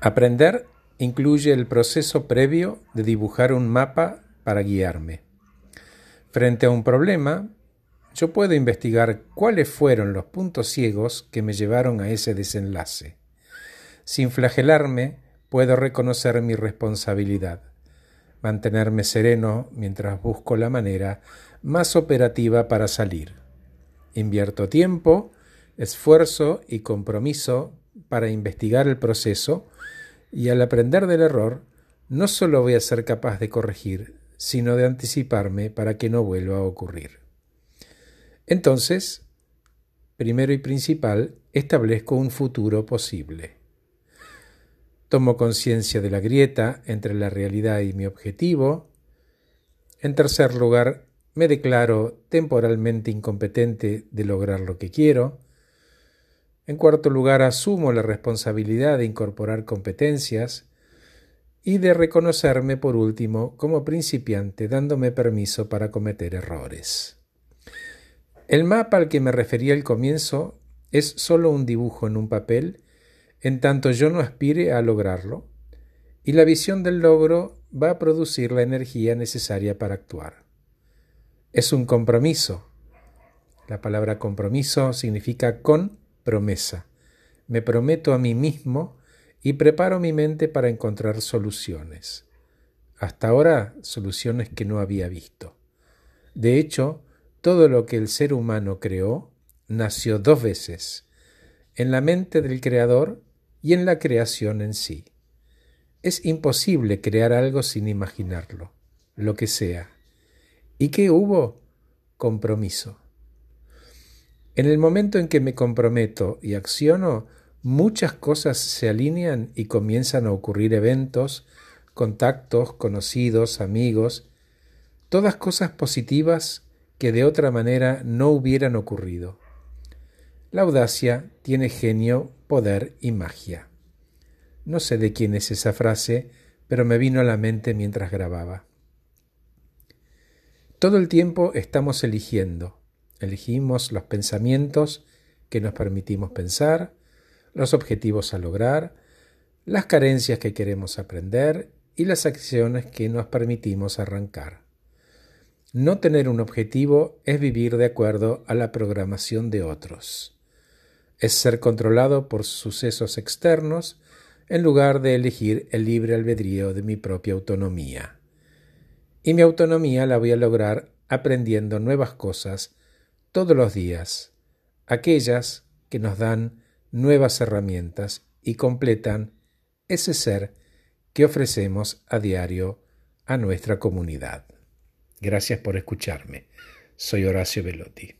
Aprender incluye el proceso previo de dibujar un mapa para guiarme. Frente a un problema, yo puedo investigar cuáles fueron los puntos ciegos que me llevaron a ese desenlace. Sin flagelarme, puedo reconocer mi responsabilidad, mantenerme sereno mientras busco la manera más operativa para salir. Invierto tiempo, esfuerzo y compromiso para investigar el proceso y al aprender del error, no solo voy a ser capaz de corregir, sino de anticiparme para que no vuelva a ocurrir. Entonces, primero y principal, establezco un futuro posible. Tomo conciencia de la grieta entre la realidad y mi objetivo. En tercer lugar, me declaro temporalmente incompetente de lograr lo que quiero. En cuarto lugar, asumo la responsabilidad de incorporar competencias y de reconocerme por último como principiante dándome permiso para cometer errores. El mapa al que me refería al comienzo es solo un dibujo en un papel en tanto yo no aspire a lograrlo, y la visión del logro va a producir la energía necesaria para actuar. Es un compromiso. La palabra compromiso significa con promesa. Me prometo a mí mismo y preparo mi mente para encontrar soluciones. Hasta ahora soluciones que no había visto. De hecho, todo lo que el ser humano creó nació dos veces, en la mente del Creador y en la creación en sí. Es imposible crear algo sin imaginarlo, lo que sea. ¿Y qué hubo? Compromiso. En el momento en que me comprometo y acciono, muchas cosas se alinean y comienzan a ocurrir eventos, contactos, conocidos, amigos, todas cosas positivas que de otra manera no hubieran ocurrido. La audacia tiene genio, poder y magia. No sé de quién es esa frase, pero me vino a la mente mientras grababa. Todo el tiempo estamos eligiendo, Elegimos los pensamientos que nos permitimos pensar, los objetivos a lograr, las carencias que queremos aprender y las acciones que nos permitimos arrancar. No tener un objetivo es vivir de acuerdo a la programación de otros. Es ser controlado por sucesos externos en lugar de elegir el libre albedrío de mi propia autonomía. Y mi autonomía la voy a lograr aprendiendo nuevas cosas todos los días, aquellas que nos dan nuevas herramientas y completan ese ser que ofrecemos a diario a nuestra comunidad. Gracias por escucharme. Soy Horacio Velotti.